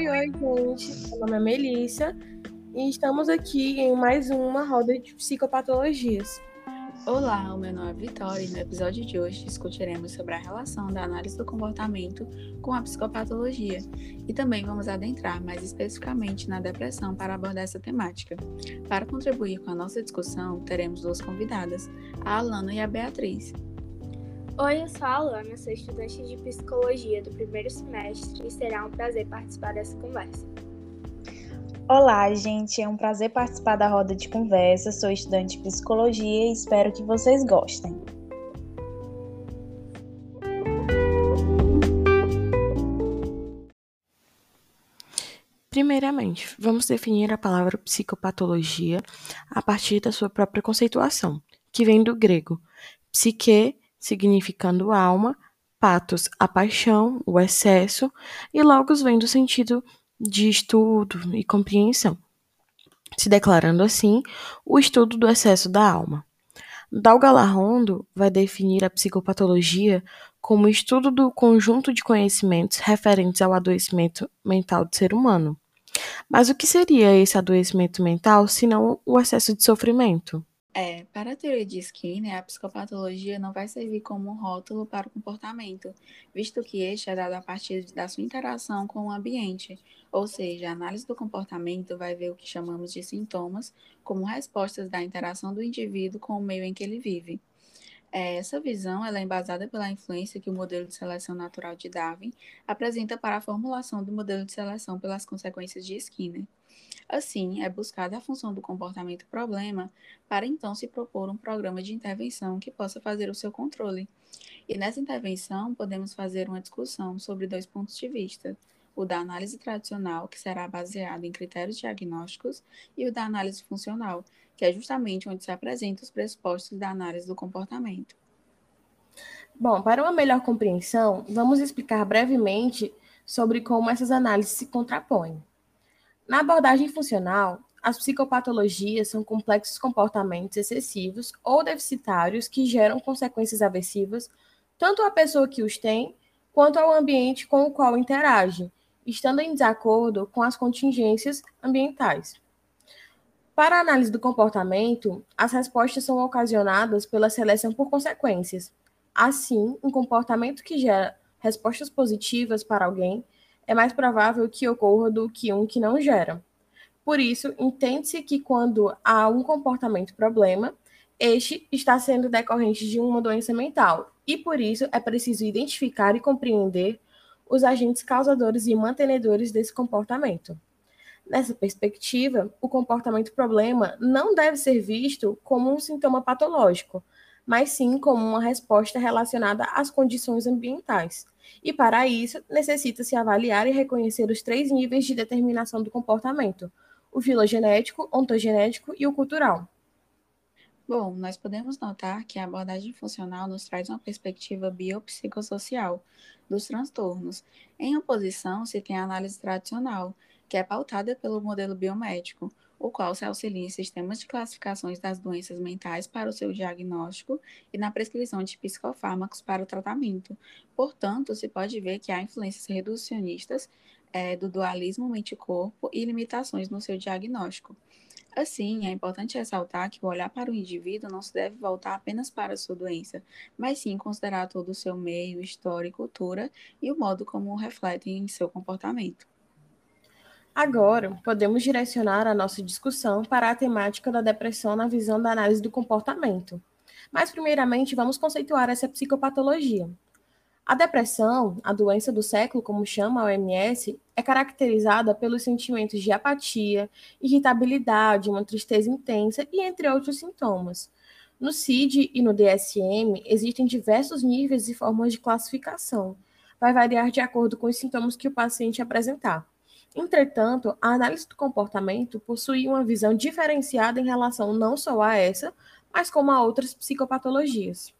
Oi, oi, gente. Meu nome é Melissa e estamos aqui em mais uma roda de psicopatologias. Olá, o meu nome é Vitória e no episódio de hoje discutiremos sobre a relação da análise do comportamento com a psicopatologia e também vamos adentrar mais especificamente na depressão para abordar essa temática. Para contribuir com a nossa discussão, teremos duas convidadas, a Alana e a Beatriz. Oi, eu sou a Alana, sou estudante de psicologia do primeiro semestre e será um prazer participar dessa conversa. Olá, gente, é um prazer participar da roda de conversa. Sou estudante de psicologia e espero que vocês gostem. Primeiramente, vamos definir a palavra psicopatologia a partir da sua própria conceituação, que vem do grego psique significando alma, patos, a paixão, o excesso, e logos vem do sentido de estudo e compreensão, se declarando assim o estudo do excesso da alma. Dalgalarrondo vai definir a psicopatologia como estudo do conjunto de conhecimentos referentes ao adoecimento mental do ser humano. Mas o que seria esse adoecimento mental se não o excesso de sofrimento? É, para a teoria de Skinner, a psicopatologia não vai servir como um rótulo para o comportamento, visto que este é dado a partir da sua interação com o ambiente, ou seja, a análise do comportamento vai ver o que chamamos de sintomas como respostas da interação do indivíduo com o meio em que ele vive. É, essa visão é embasada pela influência que o modelo de seleção natural de Darwin apresenta para a formulação do modelo de seleção pelas consequências de Skinner. Assim, é buscada a função do comportamento problema para então se propor um programa de intervenção que possa fazer o seu controle. E nessa intervenção, podemos fazer uma discussão sobre dois pontos de vista: o da análise tradicional, que será baseado em critérios diagnósticos, e o da análise funcional, que é justamente onde se apresentam os pressupostos da análise do comportamento. Bom, para uma melhor compreensão, vamos explicar brevemente sobre como essas análises se contrapõem. Na abordagem funcional, as psicopatologias são complexos comportamentos excessivos ou deficitários que geram consequências aversivas tanto à pessoa que os tem quanto ao ambiente com o qual interage, estando em desacordo com as contingências ambientais. Para a análise do comportamento, as respostas são ocasionadas pela seleção por consequências. Assim, um comportamento que gera respostas positivas para alguém é mais provável que ocorra do que um que não gera. Por isso, entende-se que quando há um comportamento problema, este está sendo decorrente de uma doença mental, e por isso é preciso identificar e compreender os agentes causadores e mantenedores desse comportamento. Nessa perspectiva, o comportamento problema não deve ser visto como um sintoma patológico, mas sim como uma resposta relacionada às condições ambientais. E para isso, necessita-se avaliar e reconhecer os três níveis de determinação do comportamento: o filogenético, ontogenético e o cultural. Bom, nós podemos notar que a abordagem funcional nos traz uma perspectiva biopsicossocial dos transtornos. Em oposição, se tem a análise tradicional, que é pautada pelo modelo biomédico, o qual se auxilia em sistemas de classificações das doenças mentais para o seu diagnóstico e na prescrição de psicofármacos para o tratamento. Portanto, se pode ver que há influências reducionistas é, do dualismo mente-corpo e limitações no seu diagnóstico. Assim, é importante ressaltar que o olhar para o indivíduo não se deve voltar apenas para a sua doença, mas sim considerar todo o seu meio, história e cultura e o modo como refletem em seu comportamento. Agora, podemos direcionar a nossa discussão para a temática da depressão na visão da análise do comportamento. Mas, primeiramente, vamos conceituar essa psicopatologia. A depressão, a doença do século, como chama a OMS, é caracterizada pelos sentimentos de apatia, irritabilidade, uma tristeza intensa e entre outros sintomas. No CID e no DSM existem diversos níveis e formas de classificação. Vai variar de acordo com os sintomas que o paciente apresentar. Entretanto, a análise do comportamento possui uma visão diferenciada em relação não só a essa, mas como a outras psicopatologias.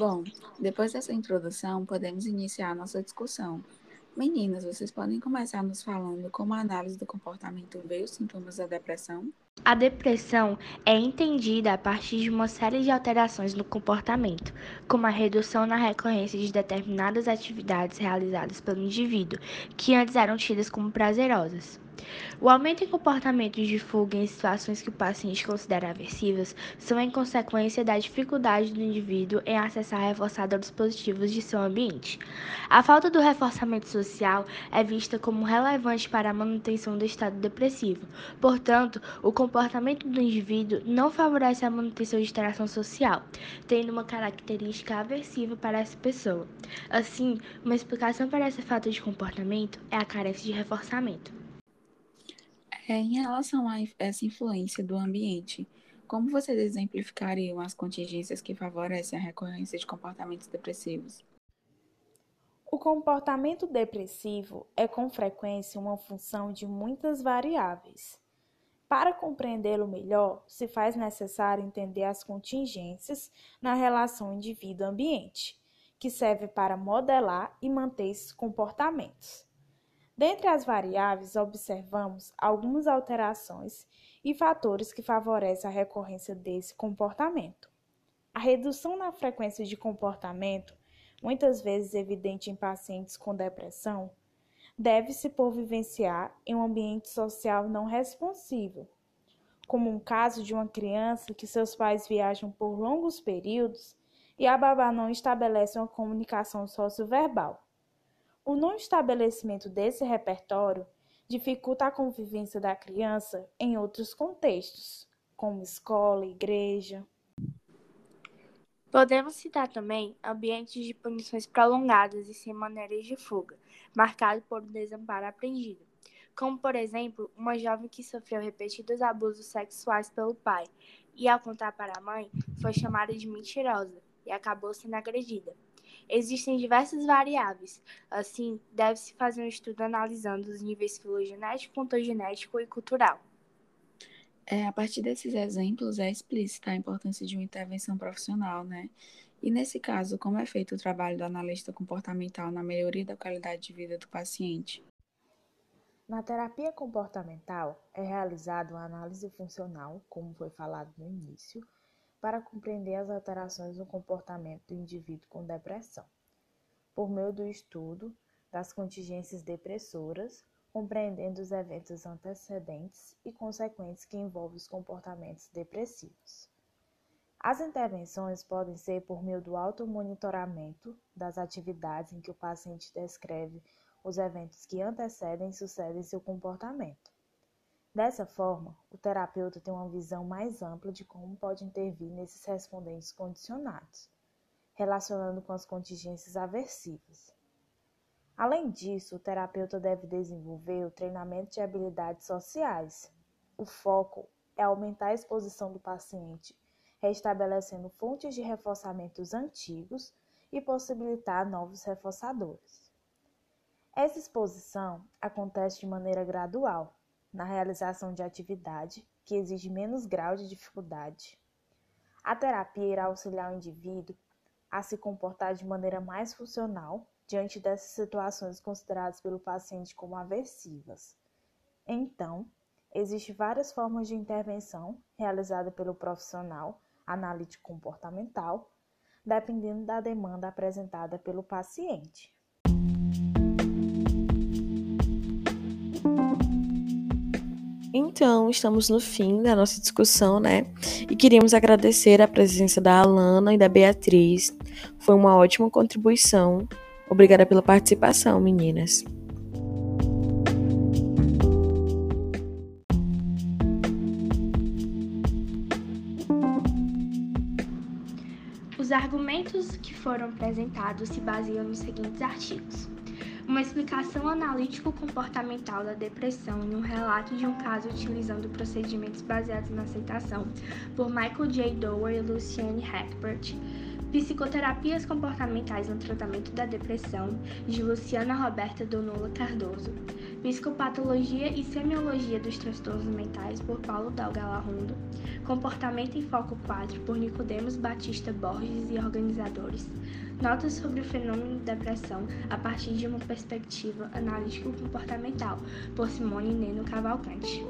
Bom, depois dessa introdução, podemos iniciar nossa discussão. Meninas, vocês podem começar nos falando como a análise do comportamento vê os sintomas da depressão? A depressão é entendida a partir de uma série de alterações no comportamento, como a redução na recorrência de determinadas atividades realizadas pelo indivíduo, que antes eram tidas como prazerosas. O aumento em comportamentos de fuga em situações que o paciente considera aversivas são em consequência da dificuldade do indivíduo em acessar reforçadores positivos de seu ambiente. A falta do reforçamento social é vista como relevante para a manutenção do estado depressivo. Portanto, o comportamento do indivíduo não favorece a manutenção de interação social, tendo uma característica aversiva para essa pessoa. Assim, uma explicação para essa falta de comportamento é a carência de reforçamento. É, em relação a essa influência do ambiente, como vocês exemplificariam as contingências que favorecem a recorrência de comportamentos depressivos? O comportamento depressivo é com frequência uma função de muitas variáveis. Para compreendê-lo melhor, se faz necessário entender as contingências na relação indivíduo-ambiente, que serve para modelar e manter esses comportamentos. Dentre as variáveis, observamos algumas alterações e fatores que favorecem a recorrência desse comportamento. A redução na frequência de comportamento, muitas vezes evidente em pacientes com depressão, deve-se por vivenciar em um ambiente social não responsivo, como um caso de uma criança que seus pais viajam por longos períodos e a babá não estabelece uma comunicação socioverbal. O não estabelecimento desse repertório dificulta a convivência da criança em outros contextos, como escola, igreja. Podemos citar também ambientes de punições prolongadas e sem maneiras de fuga, marcado por desamparo aprendido, como, por exemplo, uma jovem que sofreu repetidos abusos sexuais pelo pai e, ao contar para a mãe, foi chamada de mentirosa e acabou sendo agredida. Existem diversas variáveis, assim, deve-se fazer um estudo analisando os níveis filogenético, ontogenético e cultural. É, a partir desses exemplos é explícita a importância de uma intervenção profissional, né? E nesse caso, como é feito o trabalho do analista comportamental na melhoria da qualidade de vida do paciente? Na terapia comportamental é realizada uma análise funcional, como foi falado no início, para compreender as alterações no comportamento do indivíduo com depressão, por meio do estudo das contingências depressoras, compreendendo os eventos antecedentes e consequentes que envolvem os comportamentos depressivos. As intervenções podem ser por meio do automonitoramento das atividades em que o paciente descreve os eventos que antecedem e sucedem seu comportamento Dessa forma, o terapeuta tem uma visão mais ampla de como pode intervir nesses respondentes condicionados, relacionando com as contingências aversivas. Além disso, o terapeuta deve desenvolver o treinamento de habilidades sociais. O foco é aumentar a exposição do paciente, restabelecendo fontes de reforçamentos antigos e possibilitar novos reforçadores. Essa exposição acontece de maneira gradual, na realização de atividade que exige menos grau de dificuldade. A terapia irá auxiliar o indivíduo a se comportar de maneira mais funcional diante dessas situações consideradas pelo paciente como aversivas. Então, existem várias formas de intervenção realizada pelo profissional analítico comportamental, dependendo da demanda apresentada pelo paciente. Então, estamos no fim da nossa discussão, né? E queríamos agradecer a presença da Alana e da Beatriz. Foi uma ótima contribuição. Obrigada pela participação, meninas. Os argumentos que foram apresentados se baseiam nos seguintes artigos uma explicação analítico-comportamental da depressão em um relato de um caso utilizando procedimentos baseados na aceitação, por Michael J. Dower e Luciane Hackbert, Psicoterapias comportamentais no tratamento da depressão, de Luciana Roberta Donula Cardoso. Psicopatologia e semiologia dos transtornos mentais, por Paulo Dalgalarrondo. Comportamento em Foco 4, por Nicodemos Batista Borges e organizadores. Notas sobre o fenômeno da depressão a partir de uma perspectiva analítico-comportamental, por Simone Neno Cavalcante.